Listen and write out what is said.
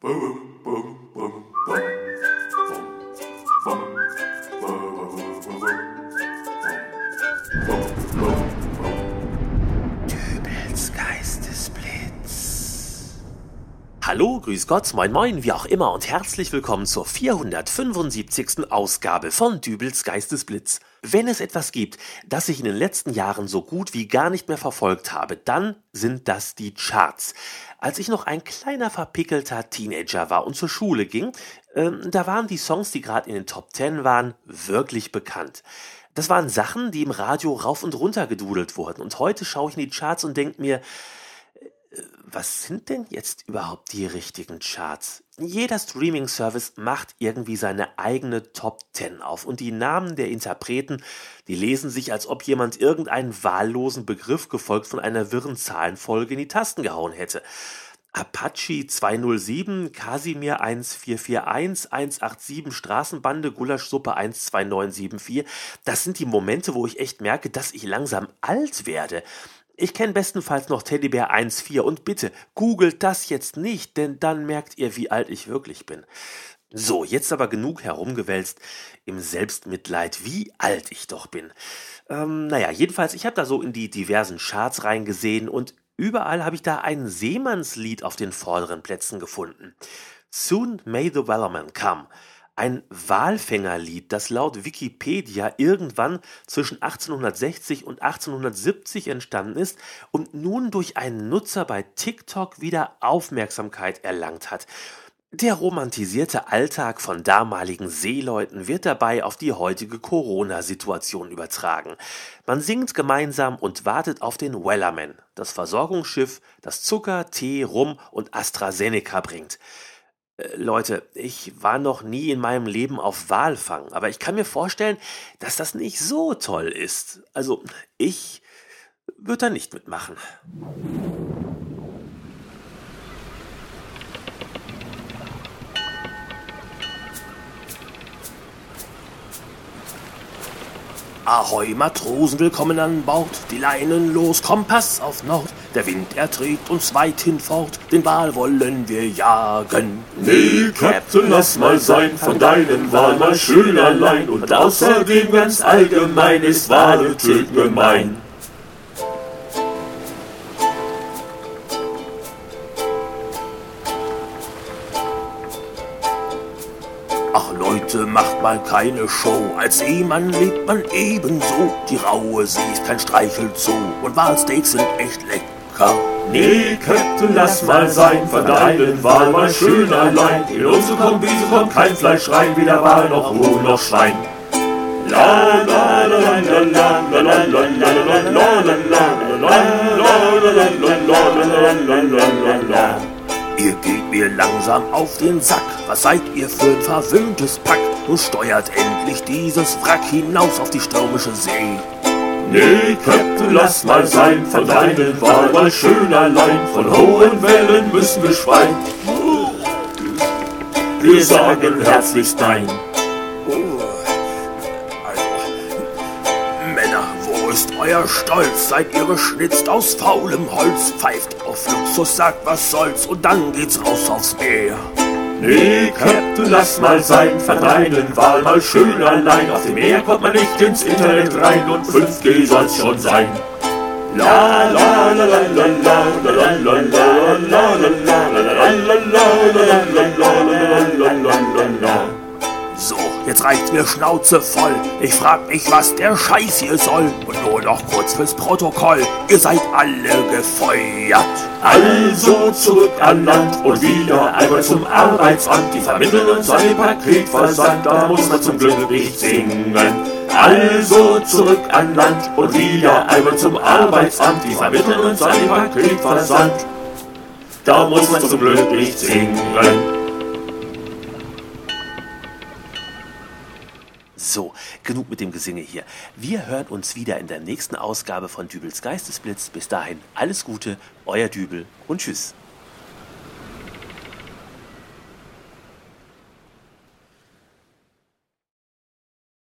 Boom, boom. Hallo, grüß Gott, moin moin, wie auch immer und herzlich willkommen zur 475. Ausgabe von Dübels Geistesblitz. Wenn es etwas gibt, das ich in den letzten Jahren so gut wie gar nicht mehr verfolgt habe, dann sind das die Charts. Als ich noch ein kleiner verpickelter Teenager war und zur Schule ging, ähm, da waren die Songs, die gerade in den Top 10 waren, wirklich bekannt. Das waren Sachen, die im Radio rauf und runter gedudelt wurden. Und heute schaue ich in die Charts und denke mir, äh, was sind denn jetzt überhaupt die richtigen Charts? Jeder Streaming-Service macht irgendwie seine eigene Top 10 auf und die Namen der Interpreten, die lesen sich, als ob jemand irgendeinen wahllosen Begriff gefolgt von einer wirren Zahlenfolge in die Tasten gehauen hätte. Apache 207, Casimir 1441, 187, Straßenbande, Gulaschsuppe 12974. Das sind die Momente, wo ich echt merke, dass ich langsam alt werde. Ich kenne bestenfalls noch Teddybär 1.4 und bitte googelt das jetzt nicht, denn dann merkt ihr, wie alt ich wirklich bin. So, jetzt aber genug herumgewälzt im Selbstmitleid, wie alt ich doch bin. Ähm, naja, jedenfalls, ich habe da so in die diversen Charts reingesehen und überall habe ich da ein Seemannslied auf den vorderen Plätzen gefunden. Soon may the Wellerman come ein Walfängerlied, das laut Wikipedia irgendwann zwischen 1860 und 1870 entstanden ist und nun durch einen Nutzer bei TikTok wieder Aufmerksamkeit erlangt hat. Der romantisierte Alltag von damaligen Seeleuten wird dabei auf die heutige Corona-Situation übertragen. Man singt gemeinsam und wartet auf den Wellerman, das Versorgungsschiff, das Zucker, Tee, Rum und AstraZeneca bringt. Äh, Leute, ich war noch nie in meinem Leben auf Walfang, aber ich kann mir vorstellen, dass das nicht so toll ist. Also, ich würde da nicht mitmachen. Ahoi Matrosen, willkommen an Bord, die Leinen los, Kompass auf Nord, der Wind er trägt uns weit hinfort, den Wal wollen wir jagen. Nee, Captain, lass mal sein, von deinen Wal mal schön allein, und außerdem ganz allgemein ist Wale töten gemein. Ach Leute, macht mal keine Show. Als Seemann lebt man ebenso. Die raue See ist kein Streichelzoo. Und Walsteaks sind echt lecker. Nee, Captain, lass mal sein, von deinen Wal mal schön allein. In unsere Kombise kommt kein Fleisch rein, weder Wal noch Huhn noch Schwein. La la la la la la la la la la la la la la Ihr geht mir langsam auf den Sack. Was seid ihr für ein verwöhntes Pack? Und steuert endlich dieses Wrack hinaus auf die stürmische See. Nee, Captain, lass mal sein, von deinen Wal mal schön allein. Von hohen Wellen müssen wir schreien. Wir sagen herzlichst nein. Wo ist euer Stolz? Seid ihr geschnitzt aus faulem Holz? Pfeift auf Luxus, sagt was soll's und dann geht's raus aufs Meer. Nee, Captain, lass mal sein, von deinen Wal mal schön allein. Auf dem Meer kommt man nicht ins Internet rein und 5G soll's schon sein. La la la la la la la la la la jetzt reicht's mir Schnauze voll. Ich frag mich, was der Scheiß hier soll. Und nur noch kurz fürs Protokoll. Ihr seid alle gefeuert. Also zurück an Land und wieder einmal zum Arbeitsamt. Die vermitteln uns einen Paketversand, da muss man zum Glück nicht singen. Also zurück an Land und wieder einmal zum Arbeitsamt. Die vermitteln uns einen Paketversand, da muss man zum Glück nicht singen. So, genug mit dem Gesinge hier. Wir hören uns wieder in der nächsten Ausgabe von Dübels Geistesblitz. Bis dahin alles Gute, euer Dübel und tschüss.